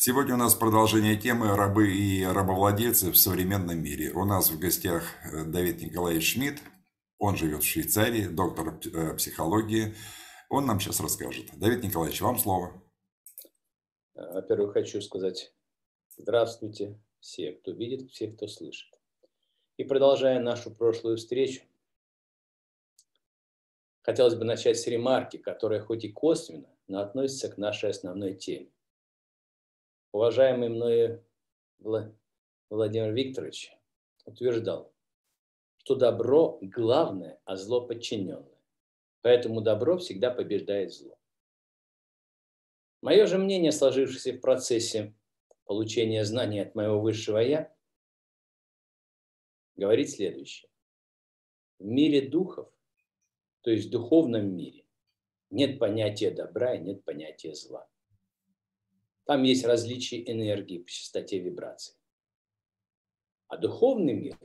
Сегодня у нас продолжение темы «Рабы и рабовладельцы в современном мире». У нас в гостях э, Давид Николаевич Шмидт, он живет в Швейцарии, доктор э, психологии. Он нам сейчас расскажет. Давид Николаевич, вам слово. Во-первых, хочу сказать здравствуйте все, кто видит, все, кто слышит. И продолжая нашу прошлую встречу, хотелось бы начать с ремарки, которая хоть и косвенно, но относится к нашей основной теме уважаемый мною Владимир Викторович утверждал, что добро главное, а зло подчиненное. Поэтому добро всегда побеждает зло. Мое же мнение, сложившееся в процессе получения знаний от моего высшего «я», говорит следующее. В мире духов, то есть в духовном мире, нет понятия добра и нет понятия зла. Там есть различия энергии по частоте вибраций. А духовный мир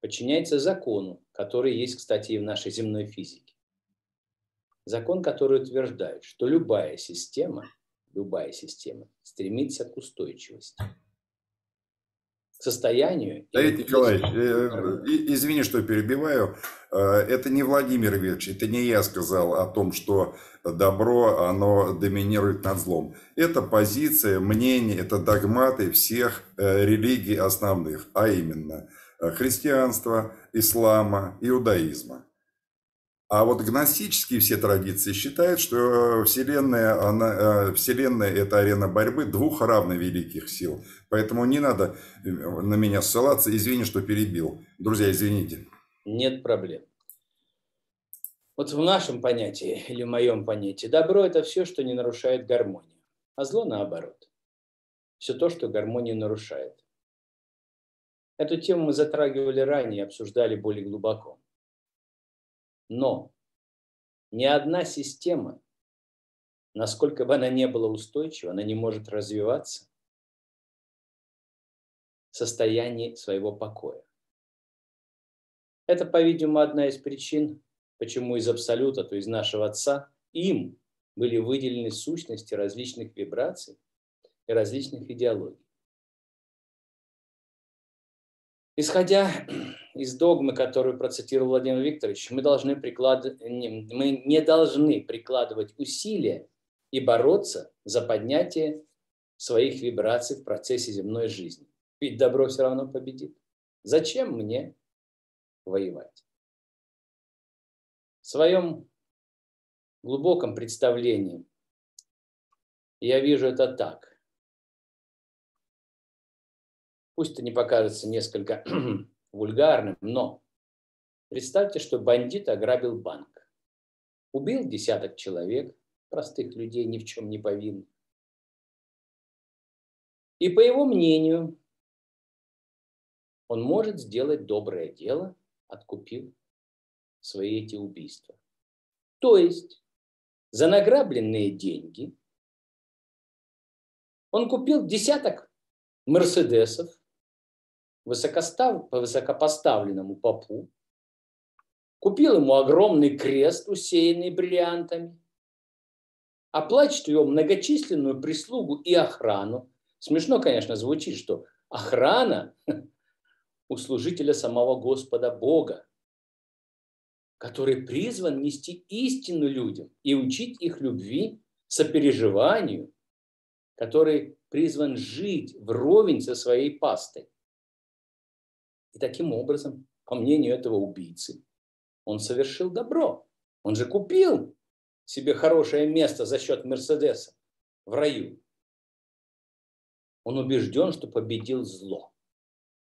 подчиняется закону, который есть, кстати, и в нашей земной физике. Закон, который утверждает, что любая система, любая система стремится к устойчивости состоянию. Давид Николаевич, э, извини, что перебиваю. Э, это не Владимир Ильич, это не я сказал о том, что добро, оно доминирует над злом. Это позиция, мнение, это догматы всех э, религий основных, а именно христианства, ислама, иудаизма. А вот гностические все традиции считают, что Вселенная, она, э, Вселенная – это арена борьбы двух равно великих сил. Поэтому не надо э, на меня ссылаться. Извини, что перебил. Друзья, извините. Нет проблем. Вот в нашем понятии или в моем понятии добро – это все, что не нарушает гармонию, а зло наоборот. Все то, что гармонию нарушает. Эту тему мы затрагивали ранее, обсуждали более глубоко. Но ни одна система, насколько бы она не была устойчива, она не может развиваться в состоянии своего покоя. Это, по-видимому, одна из причин, почему из Абсолюта, то есть нашего Отца, им были выделены сущности различных вибраций и различных идеологий. Исходя из догмы, которую процитировал Владимир Викторович, мы, должны приклад... мы не должны прикладывать усилия и бороться за поднятие своих вибраций в процессе земной жизни. Ведь добро все равно победит. Зачем мне воевать? В своем глубоком представлении я вижу это так. Пусть это не покажется несколько вульгарным, но представьте, что бандит ограбил банк. Убил десяток человек, простых людей, ни в чем не повинных. И по его мнению, он может сделать доброе дело, откупив свои эти убийства. То есть за награбленные деньги он купил десяток мерседесов, высокостав... высокопоставленному попу, купил ему огромный крест, усеянный бриллиантами, оплачивает его многочисленную прислугу и охрану. Смешно, конечно, звучит, что охрана у служителя самого Господа Бога, который призван нести истину людям и учить их любви, сопереживанию, который призван жить вровень со своей пастой. И таким образом, по мнению этого убийцы, он совершил добро. Он же купил себе хорошее место за счет Мерседеса в раю. Он убежден, что победил зло.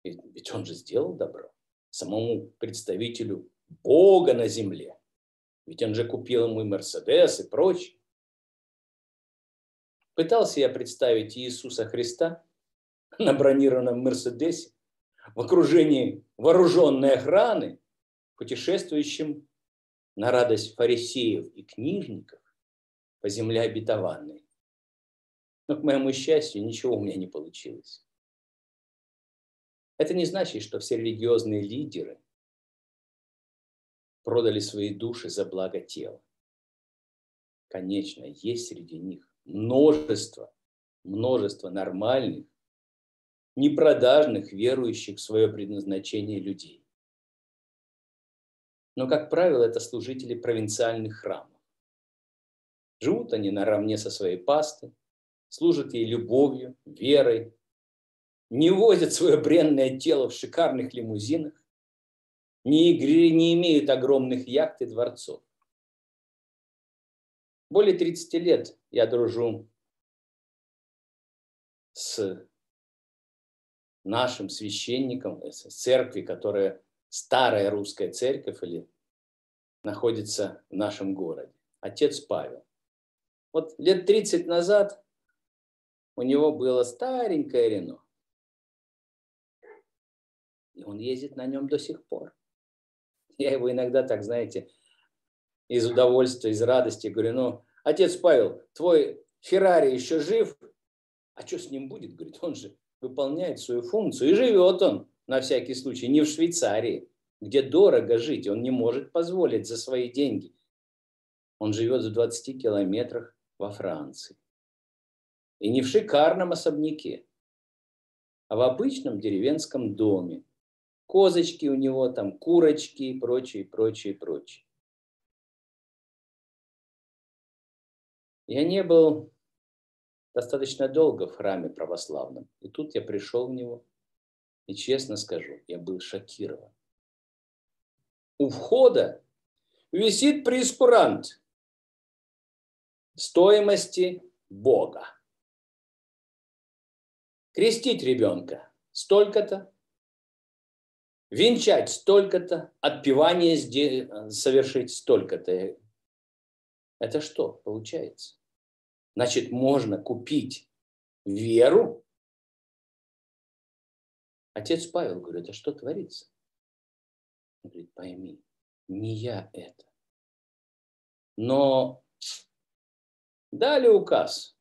Ведь он же сделал добро самому представителю Бога на земле. Ведь он же купил ему и Мерседес и прочее. Пытался я представить Иисуса Христа на бронированном Мерседесе в окружении вооруженной охраны, путешествующим на радость фарисеев и книжников по земле обетованной. Но, к моему счастью, ничего у меня не получилось. Это не значит, что все религиозные лидеры продали свои души за благо тела. Конечно, есть среди них множество множество нормальных, непродажных, верующих в свое предназначение людей. Но, как правило, это служители провинциальных храмов. Живут они наравне со своей пастой, служат ей любовью, верой, не возят свое бренное тело в шикарных лимузинах, не, игры, не имеют огромных яхт и дворцов. Более 30 лет я дружу с нашим священником, с церкви, которая старая русская церковь или находится в нашем городе. Отец Павел. Вот лет 30 назад у него было старенькое Рено. И он ездит на нем до сих пор. Я его иногда так, знаете, из удовольствия, из радости говорю, ну, отец Павел, твой Феррари еще жив? А что с ним будет? Говорит, он же выполняет свою функцию. И живет он, на всякий случай, не в Швейцарии, где дорого жить. Он не может позволить за свои деньги. Он живет в 20 километрах во Франции. И не в шикарном особняке, а в обычном деревенском доме. Козочки у него там, курочки и прочее, прочее, прочее. Я не был достаточно долго в храме православном. И тут я пришел в него, и честно скажу, я был шокирован. У входа висит прескурант стоимости Бога. Крестить ребенка столько-то, венчать столько-то, отпевание совершить столько-то. Это что получается? Значит, можно купить веру. Отец Павел говорит, а что творится? Он говорит, пойми, не я это. Но дали указ.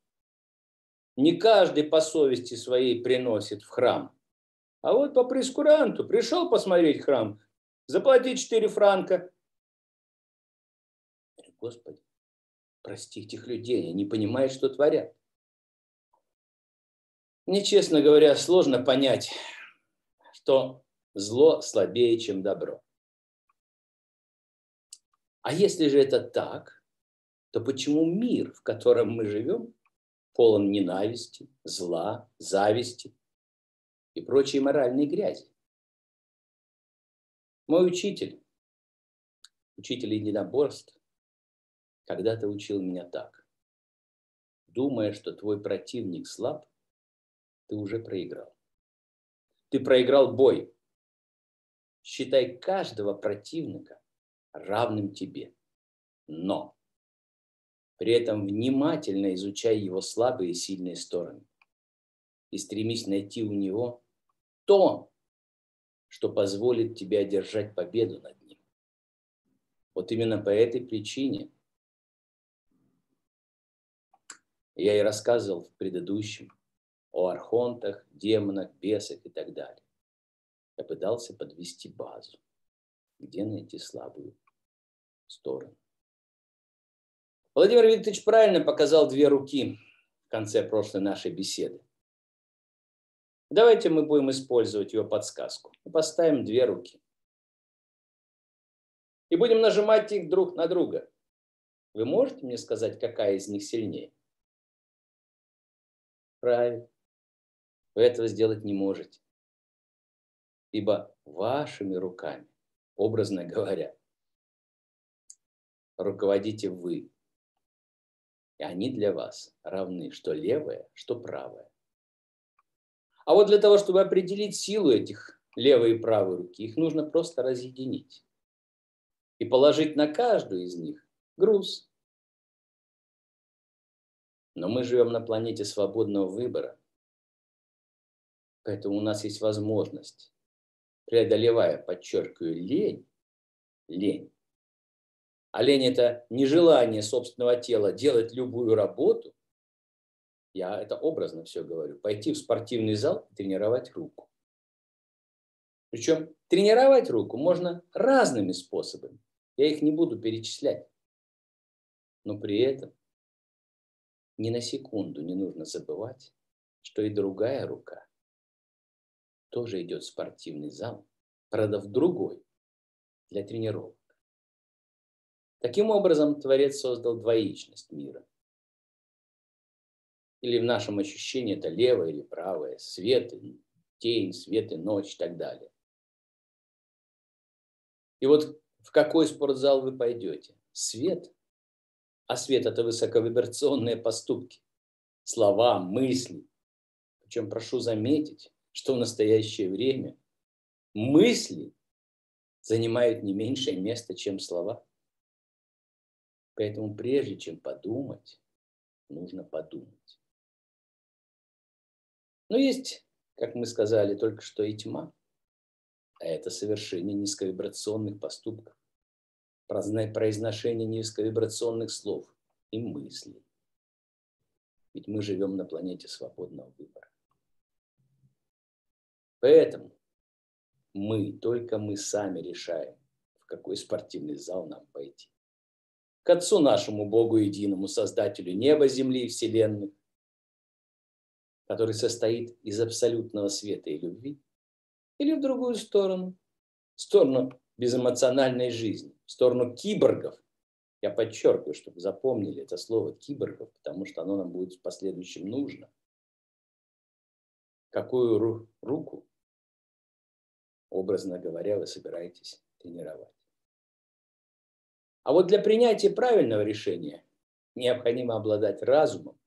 Не каждый по совести своей приносит в храм. А вот по прескуранту пришел посмотреть храм, заплати 4 франка. Господи, прости этих людей, они понимают, что творят. Мне, честно говоря, сложно понять, что зло слабее, чем добро. А если же это так, то почему мир, в котором мы живем, полон ненависти, зла, зависти и прочей моральной грязи? Мой учитель, учитель единоборств, когда-то учил меня так. Думая, что твой противник слаб, ты уже проиграл. Ты проиграл бой. Считай каждого противника равным тебе. Но при этом внимательно изучай его слабые и сильные стороны. И стремись найти у него то, что позволит тебе одержать победу над ним. Вот именно по этой причине Я и рассказывал в предыдущем о архонтах, демонах, бесах и так далее. Я пытался подвести базу, где найти слабую сторону. Владимир Викторович правильно показал две руки в конце прошлой нашей беседы. Давайте мы будем использовать ее подсказку. Поставим две руки. И будем нажимать их друг на друга. Вы можете мне сказать, какая из них сильнее? Правильно. Вы этого сделать не можете. Ибо вашими руками, образно говоря, руководите вы. И они для вас равны, что левая, что правая. А вот для того, чтобы определить силу этих левой и правой руки, их нужно просто разъединить и положить на каждую из них груз, но мы живем на планете свободного выбора. Поэтому у нас есть возможность, преодолевая, подчеркиваю, лень, лень. А лень – это нежелание собственного тела делать любую работу. Я это образно все говорю. Пойти в спортивный зал и тренировать руку. Причем тренировать руку можно разными способами. Я их не буду перечислять. Но при этом ни на секунду не нужно забывать, что и другая рука тоже идет в спортивный зал, правда, в другой, для тренировок. Таким образом, Творец создал двоичность мира. Или в нашем ощущении это левое или правое, свет и тень, свет и ночь и так далее. И вот в какой спортзал вы пойдете? Свет. А свет – это высоковибрационные поступки, слова, мысли. Причем прошу заметить, что в настоящее время мысли занимают не меньшее место, чем слова. Поэтому прежде чем подумать, нужно подумать. Но есть, как мы сказали только что, и тьма. А это совершение низковибрационных поступков, произношение низковибрационных слов и мыслей. Ведь мы живем на планете свободного выбора. Поэтому мы, только мы сами решаем, в какой спортивный зал нам пойти. К Отцу нашему Богу единому, Создателю неба, земли и вселенной, который состоит из абсолютного света и любви, или в другую сторону, в сторону безэмоциональной жизни, в сторону киборгов. Я подчеркиваю, чтобы запомнили это слово киборгов, потому что оно нам будет в последующем нужно. Какую ру- руку, образно говоря, вы собираетесь тренировать? А вот для принятия правильного решения необходимо обладать разумом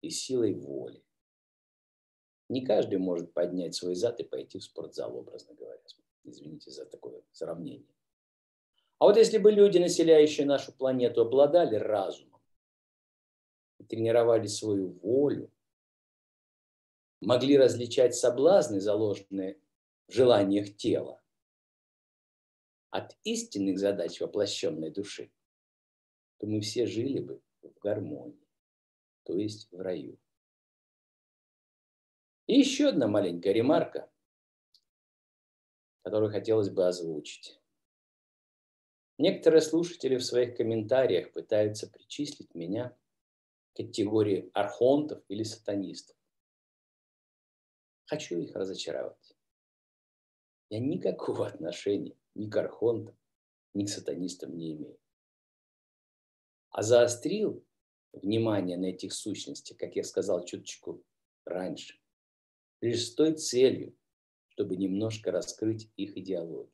и силой воли. Не каждый может поднять свой зад и пойти в спортзал, образно говоря. Извините за такое сравнение. А вот если бы люди, населяющие нашу планету, обладали разумом, тренировали свою волю, могли различать соблазны, заложенные в желаниях тела, от истинных задач воплощенной души, то мы все жили бы в гармонии, то есть в раю. И еще одна маленькая ремарка, которую хотелось бы озвучить. Некоторые слушатели в своих комментариях пытаются причислить меня к категории архонтов или сатанистов. Хочу их разочаровать. Я никакого отношения ни к архонтам, ни к сатанистам не имею. А заострил внимание на этих сущностях, как я сказал чуточку раньше, лишь с той целью, чтобы немножко раскрыть их идеологию.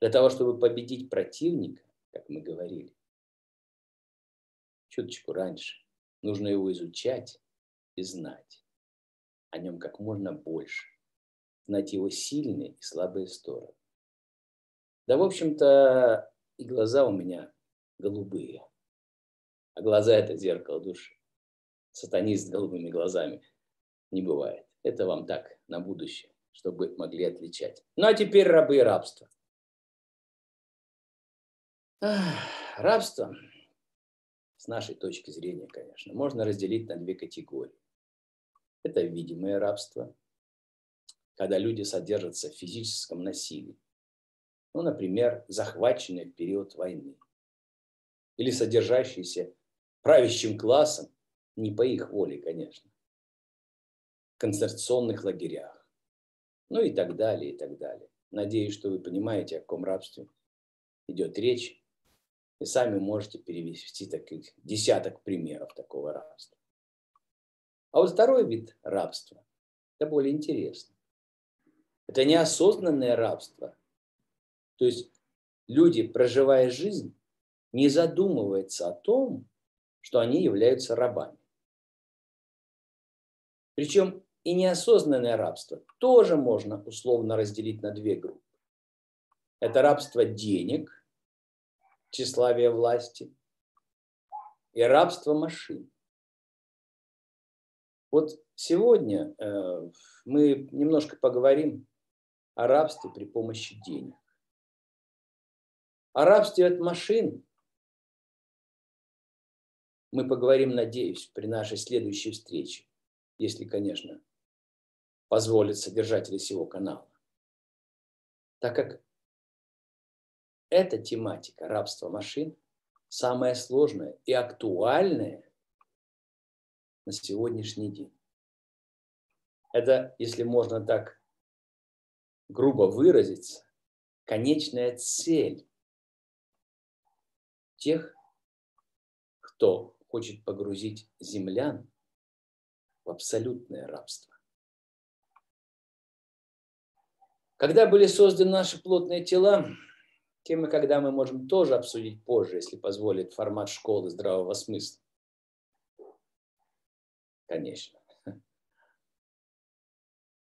Для того, чтобы победить противника, как мы говорили, чуточку раньше, нужно его изучать и знать о нем как можно больше, знать его сильные и слабые стороны. Да, в общем-то, и глаза у меня голубые. А глаза – это зеркало души. Сатанист с голубыми глазами – не бывает. Это вам так, на будущее, чтобы могли отличать. Ну а теперь рабы и рабство. Рабство, с нашей точки зрения, конечно, можно разделить на две категории. Это видимое рабство, когда люди содержатся в физическом насилии. Ну, например, захваченные в период войны. Или содержащиеся правящим классом, не по их воле, конечно, концентрационных лагерях. Ну и так далее, и так далее. Надеюсь, что вы понимаете, о каком рабстве идет речь. И сами можете перевести таких десяток примеров такого рабства. А вот второй вид рабства, это более интересно. Это неосознанное рабство. То есть люди, проживая жизнь, не задумываются о том, что они являются рабами. Причем и неосознанное рабство тоже можно условно разделить на две группы. Это рабство денег, тщеславие власти и рабство машин. Вот сегодня э, мы немножко поговорим о рабстве при помощи денег. О рабстве от машин мы поговорим, надеюсь, при нашей следующей встрече, если, конечно, позволит содержатели всего канала. Так как эта тематика рабства машин самая сложная и актуальная на сегодняшний день. Это, если можно так грубо выразиться, конечная цель тех, кто хочет погрузить землян в абсолютное рабство. Когда были созданы наши плотные тела, темы, когда мы можем тоже обсудить позже, если позволит формат школы здравого смысла. Конечно.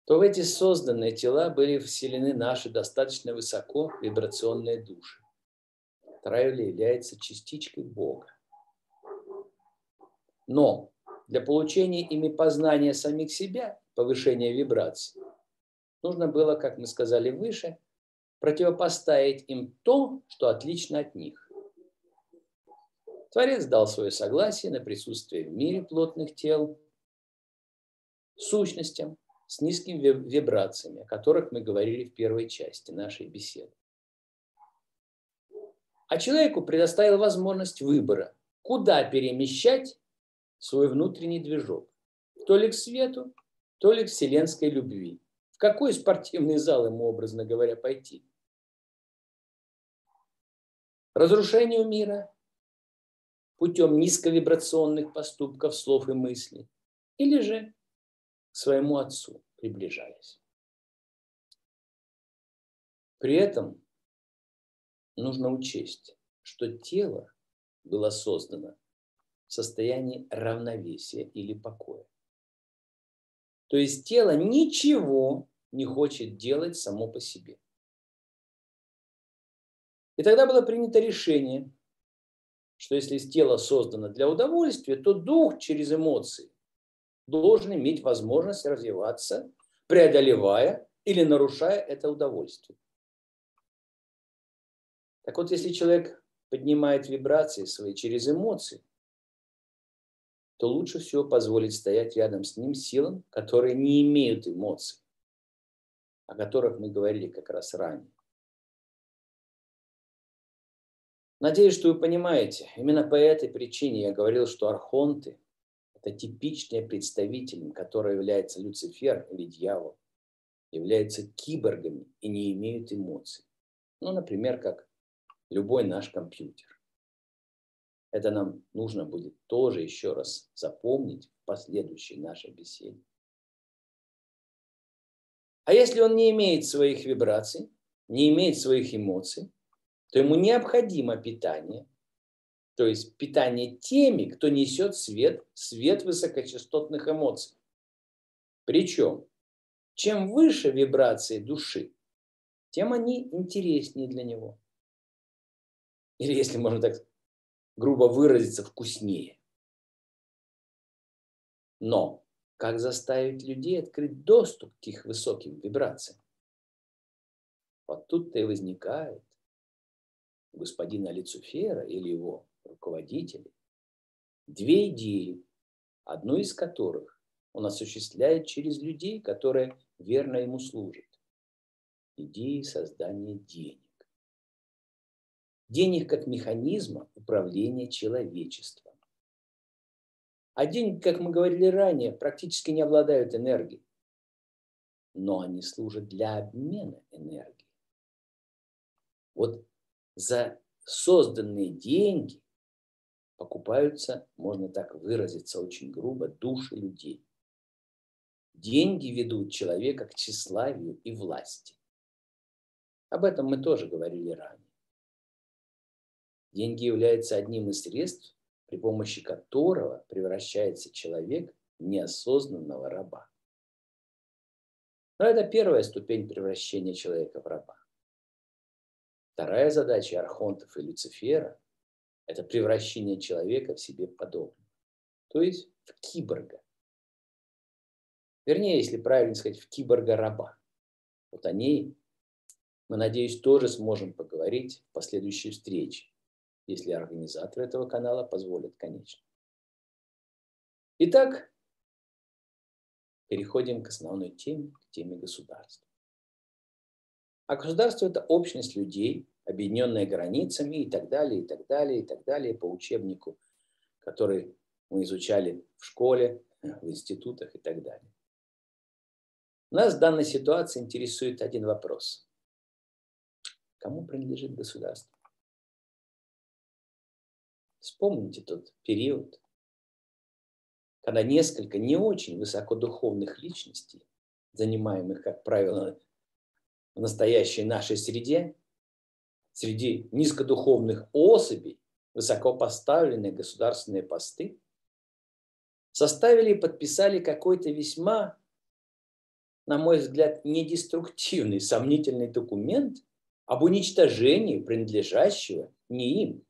То в эти созданные тела были вселены наши достаточно высоко вибрационные души. Вторая является частичкой Бога. Но для получения ими познания самих себя, повышения вибраций, нужно было, как мы сказали выше, противопоставить им то, что отлично от них. Творец дал свое согласие на присутствие в мире плотных тел сущностям с низкими вибрациями, о которых мы говорили в первой части нашей беседы. А человеку предоставил возможность выбора, куда перемещать свой внутренний движок. То ли к свету, то ли к вселенской любви. В какой спортивный зал ему, образно говоря, пойти? Разрушению мира путем низковибрационных поступков, слов и мыслей. Или же к своему отцу приближаясь. При этом нужно учесть, что тело было создано состоянии равновесия или покоя. То есть тело ничего не хочет делать само по себе. И тогда было принято решение, что если тело создано для удовольствия, то дух через эмоции должен иметь возможность развиваться, преодолевая или нарушая это удовольствие. Так вот, если человек поднимает вибрации свои через эмоции, то лучше всего позволить стоять рядом с ним силам, которые не имеют эмоций, о которых мы говорили как раз ранее. Надеюсь, что вы понимаете, именно по этой причине я говорил, что архонты – это типичные представители, которые являются Люцифер или дьявол, являются киборгами и не имеют эмоций. Ну, например, как любой наш компьютер. Это нам нужно будет тоже еще раз запомнить в последующей нашей беседе. А если он не имеет своих вибраций, не имеет своих эмоций, то ему необходимо питание, то есть питание теми, кто несет свет, свет высокочастотных эмоций. Причем, чем выше вибрации души, тем они интереснее для него. Или, если можно так грубо выразиться, вкуснее. Но как заставить людей открыть доступ к их высоким вибрациям? Вот тут-то и возникает господина Люцифера или его руководителей две идеи, одну из которых он осуществляет через людей, которые верно ему служат. Идеи создания денег денег как механизма управления человечеством. А деньги, как мы говорили ранее, практически не обладают энергией, но они служат для обмена энергии. Вот за созданные деньги покупаются, можно так выразиться очень грубо, души людей. Деньги ведут человека к тщеславию и власти. Об этом мы тоже говорили ранее. Деньги являются одним из средств, при помощи которого превращается человек в неосознанного раба. Но это первая ступень превращения человека в раба. Вторая задача архонтов и Люцифера – это превращение человека в себе подобного, то есть в киборга. Вернее, если правильно сказать, в киборга-раба. Вот о ней мы, надеюсь, тоже сможем поговорить в последующей встрече если организаторы этого канала позволят, конечно. Итак, переходим к основной теме, к теме государства. А государство – это общность людей, объединенная границами и так далее, и так далее, и так далее, по учебнику, который мы изучали в школе, в институтах и так далее. Нас в данной ситуации интересует один вопрос. Кому принадлежит государство? Вспомните тот период, когда несколько не очень высокодуховных личностей, занимаемых, как правило, в настоящей нашей среде, среди низкодуховных особей, высокопоставленные государственные посты, составили и подписали какой-то весьма, на мой взгляд, недеструктивный, сомнительный документ об уничтожении принадлежащего не им,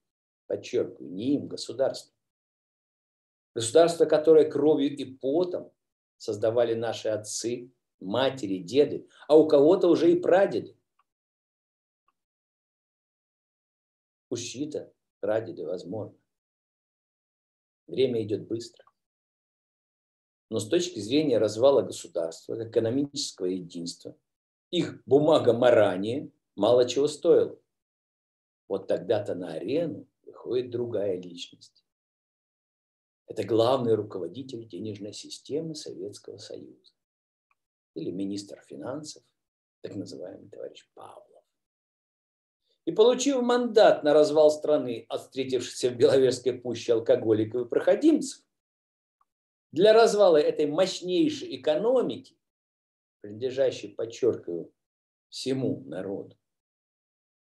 подчеркиваю, не им государства. Государство, которое кровью и потом создавали наши отцы, матери, деды, а у кого-то уже и прадеды. У прадеды, возможно. Время идет быстро. Но с точки зрения развала государства, экономического единства, их бумага Марания мало чего стоила. Вот тогда-то на арену выходит другая личность. Это главный руководитель денежной системы Советского Союза. Или министр финансов, так называемый товарищ Павлов. И получив мандат на развал страны от встретившихся в Беловежской пуще алкоголиков и проходимцев, для развала этой мощнейшей экономики, принадлежащей, подчеркиваю, всему народу,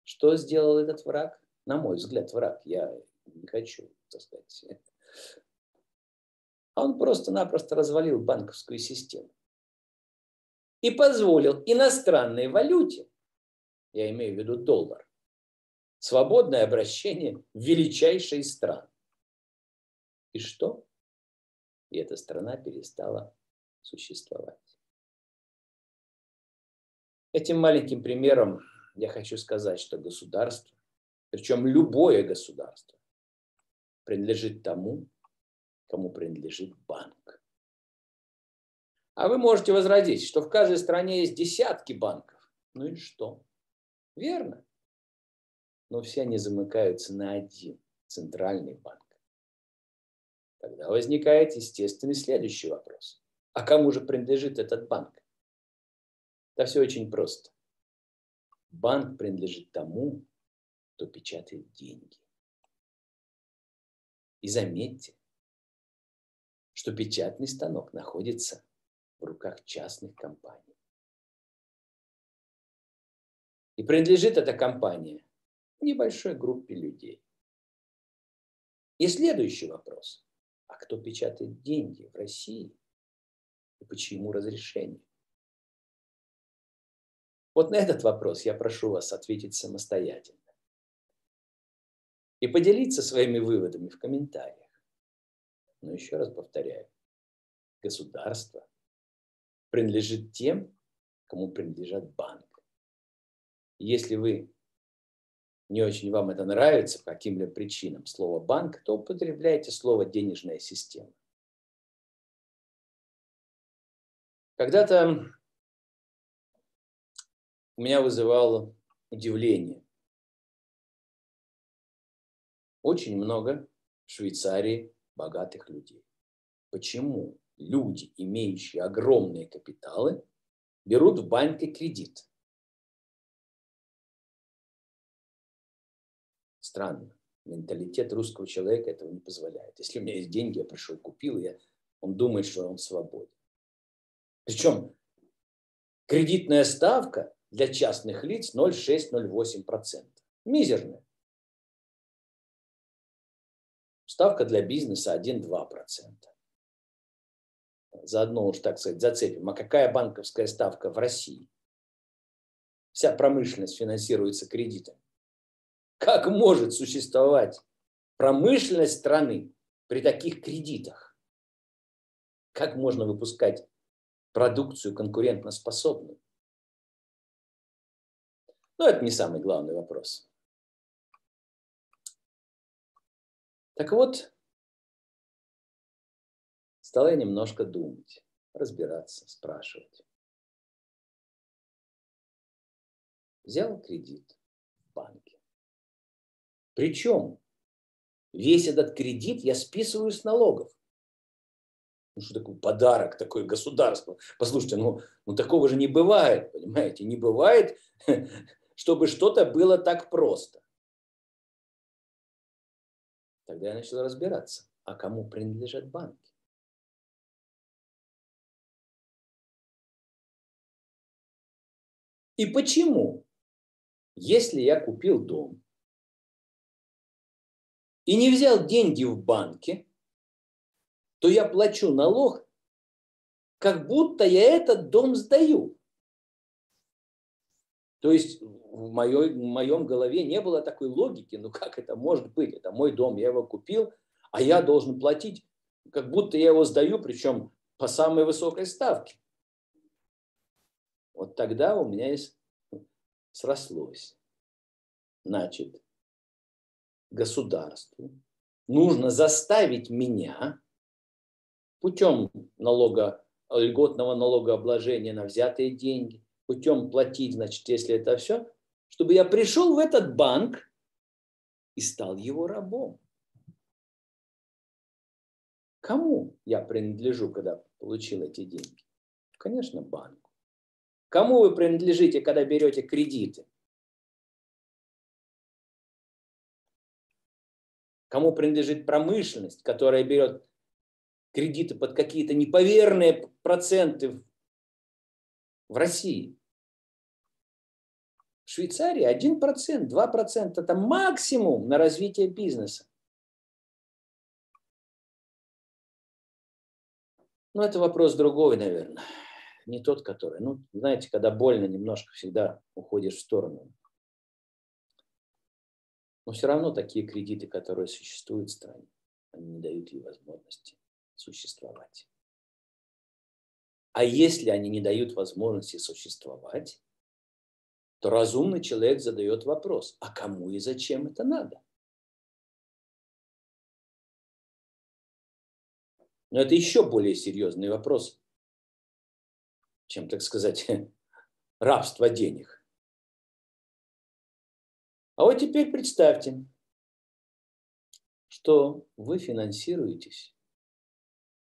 что сделал этот враг? На мой взгляд, враг. Я не хочу, так сказать. А он просто-напросто развалил банковскую систему и позволил иностранной валюте, я имею в виду доллар, свободное обращение в величайшие из стран. И что? И эта страна перестала существовать. Этим маленьким примером я хочу сказать, что государство, причем любое государство, принадлежит тому, кому принадлежит банк. А вы можете возразить, что в каждой стране есть десятки банков. Ну и что? Верно. Но все они замыкаются на один центральный банк. Тогда возникает естественный следующий вопрос. А кому же принадлежит этот банк? Да все очень просто. Банк принадлежит тому, кто печатает деньги. И заметьте, что печатный станок находится в руках частных компаний. И принадлежит эта компания небольшой группе людей. И следующий вопрос. А кто печатает деньги в России? И почему разрешение? Вот на этот вопрос я прошу вас ответить самостоятельно. И поделиться своими выводами в комментариях. Но еще раз повторяю, государство принадлежит тем, кому принадлежат банк. Если вы не очень вам это нравится по каким-либо причинам, слово банк, то употребляйте слово денежная система. Когда-то у меня вызывало удивление. Очень много в Швейцарии богатых людей. Почему люди, имеющие огромные капиталы, берут в банке кредит? Странно. Менталитет русского человека этого не позволяет. Если у меня есть деньги, я пришел, купил, я, он думает, что он свободен. Причем кредитная ставка для частных лиц 0,6-0,8%. Мизерная. Ставка для бизнеса 1-2%. Заодно уж, так сказать, зацепим. А какая банковская ставка в России? Вся промышленность финансируется кредитом. Как может существовать промышленность страны при таких кредитах? Как можно выпускать продукцию конкурентоспособную? Но это не самый главный вопрос. Так вот, стал я немножко думать, разбираться, спрашивать. Взял кредит в банке. Причем Весь этот кредит я списываю с налогов. Ну, что такое подарок, такое государство? Послушайте, ну, ну такого же не бывает, понимаете? Не бывает, чтобы что-то было так просто. Тогда я начал разбираться, а кому принадлежат банки. И почему, если я купил дом и не взял деньги в банке, то я плачу налог, как будто я этот дом сдаю. То есть в, моей, в моем голове не было такой логики, ну как это может быть? Это мой дом, я его купил, а я должен платить, как будто я его сдаю, причем по самой высокой ставке. Вот тогда у меня есть срослось. Значит, государству нужно заставить меня путем налога, льготного налогообложения на взятые деньги, путем платить, значит, если это все, чтобы я пришел в этот банк и стал его рабом. Кому я принадлежу, когда получил эти деньги? Конечно, банку. Кому вы принадлежите, когда берете кредиты? Кому принадлежит промышленность, которая берет кредиты под какие-то неповерные проценты в России? Швейцарии 1%, 2% это максимум на развитие бизнеса. Но это вопрос другой, наверное. Не тот, который. Ну, знаете, когда больно, немножко всегда уходишь в сторону. Но все равно такие кредиты, которые существуют в стране, они не дают ей возможности существовать. А если они не дают возможности существовать, то разумный человек задает вопрос, а кому и зачем это надо? Но это еще более серьезный вопрос, чем, так сказать, рабство денег. А вот теперь представьте, что вы финансируетесь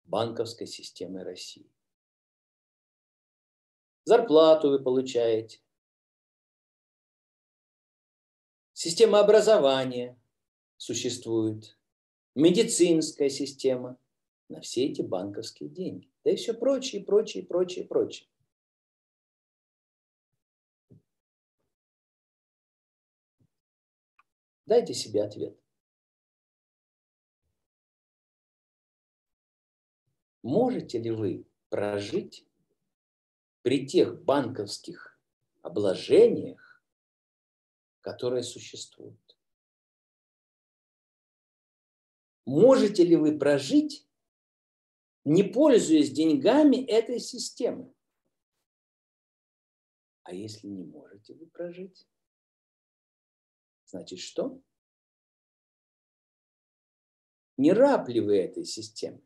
банковской системой России. Зарплату вы получаете, Система образования существует, медицинская система на все эти банковские деньги. Да и все прочее, прочее, прочее, прочее. Дайте себе ответ. Можете ли вы прожить при тех банковских обложениях, которые существуют. Можете ли вы прожить, не пользуясь деньгами этой системы? А если не можете вы прожить, значит что? Не раб ли вы этой системы?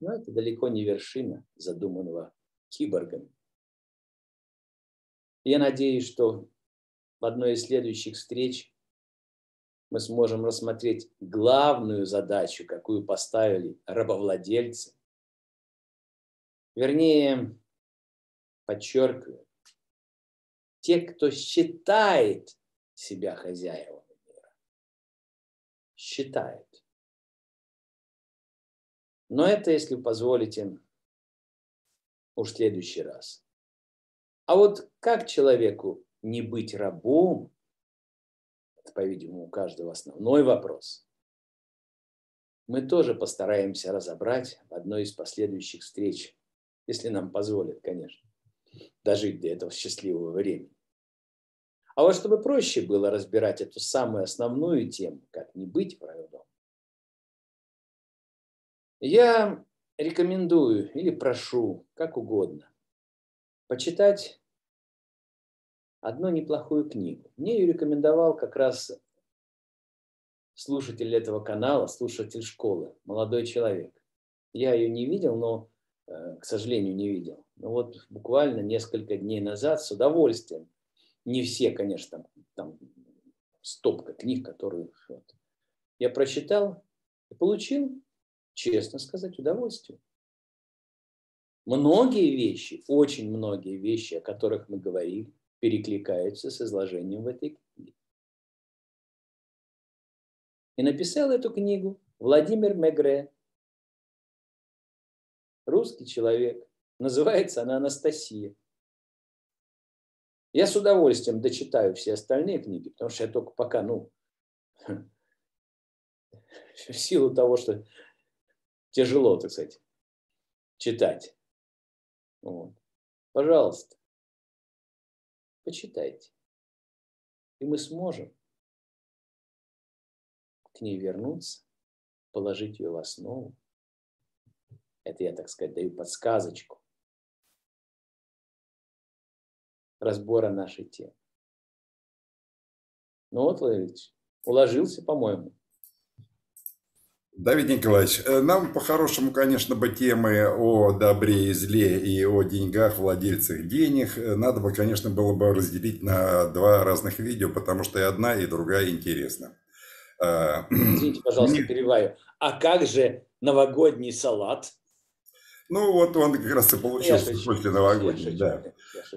Но это далеко не вершина задуманного киборгами. Я надеюсь, что в одной из следующих встреч мы сможем рассмотреть главную задачу, какую поставили рабовладельцы. Вернее, подчеркиваю, те, кто считает себя хозяевами мира. Считает. Но это, если позволите, уж в следующий раз. А вот как человеку не быть рабом, это, по-видимому, у каждого основной вопрос, мы тоже постараемся разобрать в одной из последующих встреч, если нам позволят, конечно, дожить до этого счастливого времени. А вот чтобы проще было разбирать эту самую основную тему, как не быть врагом, я рекомендую или прошу, как угодно, почитать одну неплохую книгу. Мне ее рекомендовал как раз слушатель этого канала, слушатель школы, молодой человек. Я ее не видел, но, э, к сожалению, не видел. Но вот буквально несколько дней назад с удовольствием Не все, конечно, там, там стопка книг, которые... Вот. Я прочитал и получил, честно сказать, удовольствие. Многие вещи, очень многие вещи, о которых мы говорили, перекликаются с изложением в этой книге. И написал эту книгу Владимир Мегре, русский человек. Называется она «Анастасия». Я с удовольствием дочитаю все остальные книги, потому что я только пока, ну, в силу того, что тяжело, так сказать, читать. Вот. Пожалуйста, почитайте. И мы сможем к ней вернуться, положить ее в основу. Это я, так сказать, даю подсказочку разбора нашей темы. Ну вот, Владимир уложился, по-моему. Давид Николаевич, э, нам по-хорошему, конечно, бы темы о добре и зле и о деньгах, владельцах денег, э, надо бы, конечно, было бы разделить на два разных видео, потому что и одна, и другая интересна. А, Извините, пожалуйста, Мне... перебиваю. А как же новогодний салат? Ну, вот он как раз и получился я после новогоднего. Да.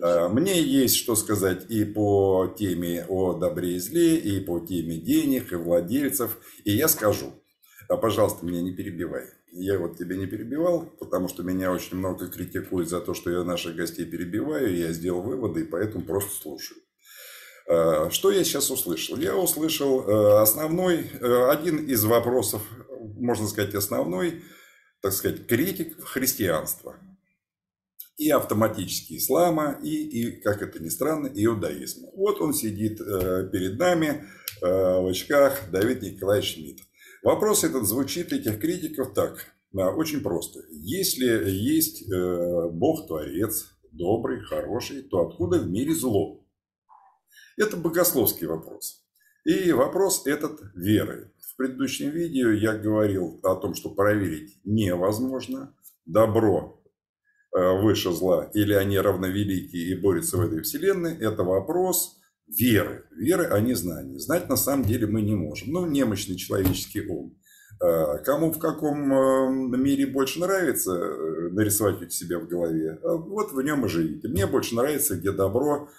А, мне есть что сказать и по теме о добре и зле, и по теме денег, и владельцев. И я скажу, а, пожалуйста, меня не перебивай. Я вот тебя не перебивал, потому что меня очень много критикуют за то, что я наших гостей перебиваю. Я сделал выводы, и поэтому просто слушаю. А, что я сейчас услышал? Я услышал э, основной, э, один из вопросов, можно сказать, основной – так сказать, критик христианства. И автоматически ислама, и, и, как это ни странно, иудаизма. Вот он сидит э, перед нами в очках Давид Николаевич Шмидт. Вопрос этот звучит этих критиков так, очень просто. Если есть э, Бог-творец, добрый, хороший, то откуда в мире зло? Это богословский вопрос. И вопрос этот веры. В предыдущем видео я говорил о том, что проверить невозможно. Добро э, выше зла или они равновелики и борются в этой вселенной, это вопрос веры. Веры, а не знаний. Знать на самом деле мы не можем. Ну, немощный человеческий ум. Э, кому в каком э, мире больше нравится нарисовать у себя в голове, вот в нем и живите. Мне больше нравится, где добро,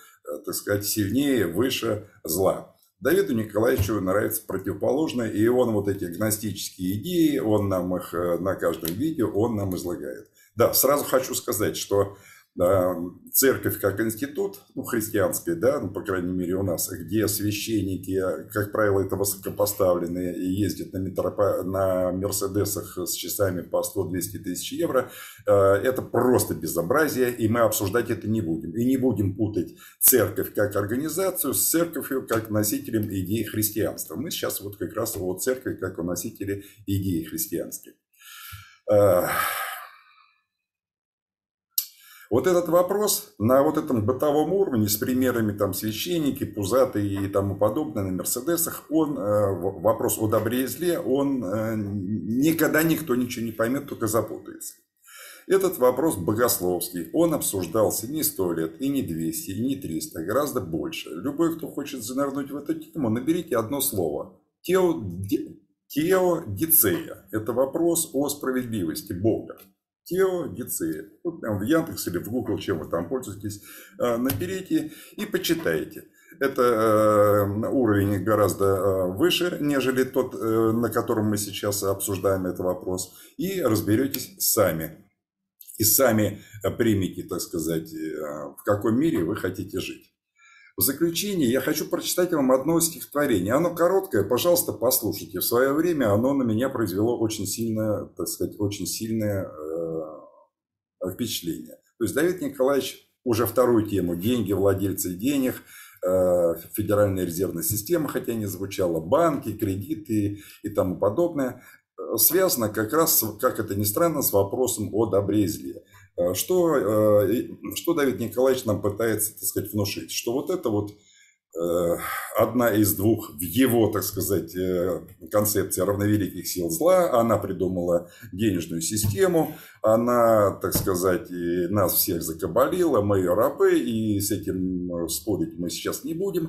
так сказать, сильнее, выше зла. Давиду Николаевичу нравится противоположное, и он вот эти гностические идеи, он нам их э, на каждом видео, он нам излагает. Да, сразу хочу сказать, что церковь как институт, ну, христианский, да, ну, по крайней мере, у нас, где священники, как правило, это высокопоставленные и ездят на, метропо... на Мерседесах с часами по 100-200 тысяч евро, э, это просто безобразие, и мы обсуждать это не будем. И не будем путать церковь как организацию с церковью как носителем идеи христианства. Мы сейчас вот как раз о церкви как о носителе идеи христианской. Вот этот вопрос на вот этом бытовом уровне с примерами там священники, пузатые и тому подобное на Мерседесах, он, э, вопрос о добре и зле, он э, никогда никто ничего не поймет, только запутается. Этот вопрос богословский, он обсуждался не сто лет, и не 200, и не 300, а гораздо больше. Любой, кто хочет занырнуть в эту тему, наберите одно слово. Тео, теодицея. Это вопрос о справедливости Бога. Теодицея. Вот прям в Яндекс или в Google, чем вы там пользуетесь, э, наберите и почитайте. Это э, уровень гораздо э, выше, нежели тот, на котором мы сейчас обсуждаем этот вопрос. И разберетесь сами. И сами примите, так сказать, в каком мире вы хотите жить. В заключение я хочу прочитать вам одно стихотворение. Оно короткое, пожалуйста, послушайте. В свое время оно на меня произвело очень сильное, так сказать, очень сильное э, впечатление. То есть Давид Николаевич уже вторую тему «Деньги, владельцы денег», э, Федеральная резервная система, хотя не звучало, банки, кредиты и тому подобное, э, связано как раз, как это ни странно, с вопросом о добре и зле. Э, что, э, что Давид Николаевич нам пытается, так сказать, внушить? Что вот это вот Э, одна из двух в его, так сказать, э, концепции равновеликих сил зла. Она придумала денежную систему, она, так сказать, нас всех закабалила, мы ее рабы, и с этим э, спорить мы сейчас не будем.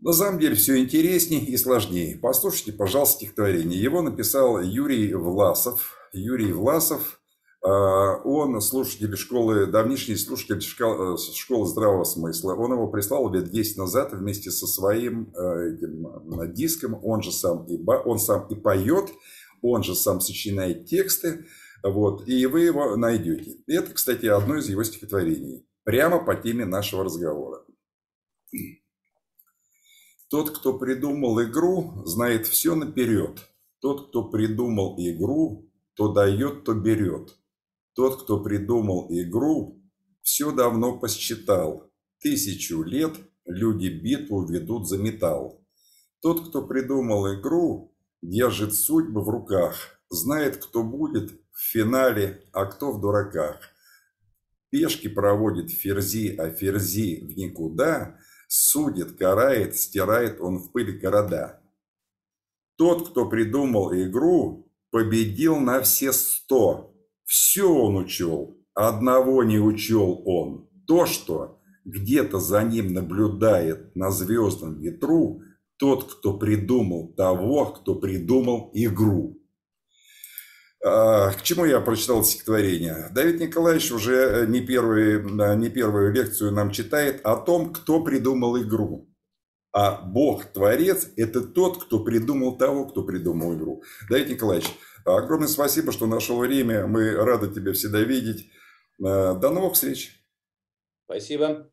На самом деле все интереснее и сложнее. Послушайте, пожалуйста, стихотворение. Его написал Юрий Власов. Юрий Власов – он слушатель школы, давнишний слушатель школы, э, школы здравого смысла. Он его прислал лет 10 назад вместе со своим э, этим, э, диском. Он же сам и, он сам и поет, он же сам сочиняет тексты. Вот, и вы его найдете. Это, кстати, одно из его стихотворений. Прямо по теме нашего разговора. Тот, кто придумал игру, знает все наперед. Тот, кто придумал игру, то дает, то берет. Тот, кто придумал игру, все давно посчитал. Тысячу лет люди битву ведут за металл. Тот, кто придумал игру, держит судьбы в руках, знает, кто будет в финале, а кто в дураках. Пешки проводит ферзи, а ферзи в никуда, судит, карает, стирает он в пыль города. Тот, кто придумал игру, победил на все сто, все он учел, одного не учел он. То, что где-то за ним наблюдает на звездном ветру тот, кто придумал того, кто придумал игру. А, к чему я прочитал стихотворение? Давид Николаевич уже не, первый, не первую лекцию нам читает о том, кто придумал игру. А Бог-творец – это тот, кто придумал того, кто придумал игру. Давид Николаевич, Огромное спасибо, что нашел время. Мы рады тебя всегда видеть. Э, до новых встреч. Спасибо.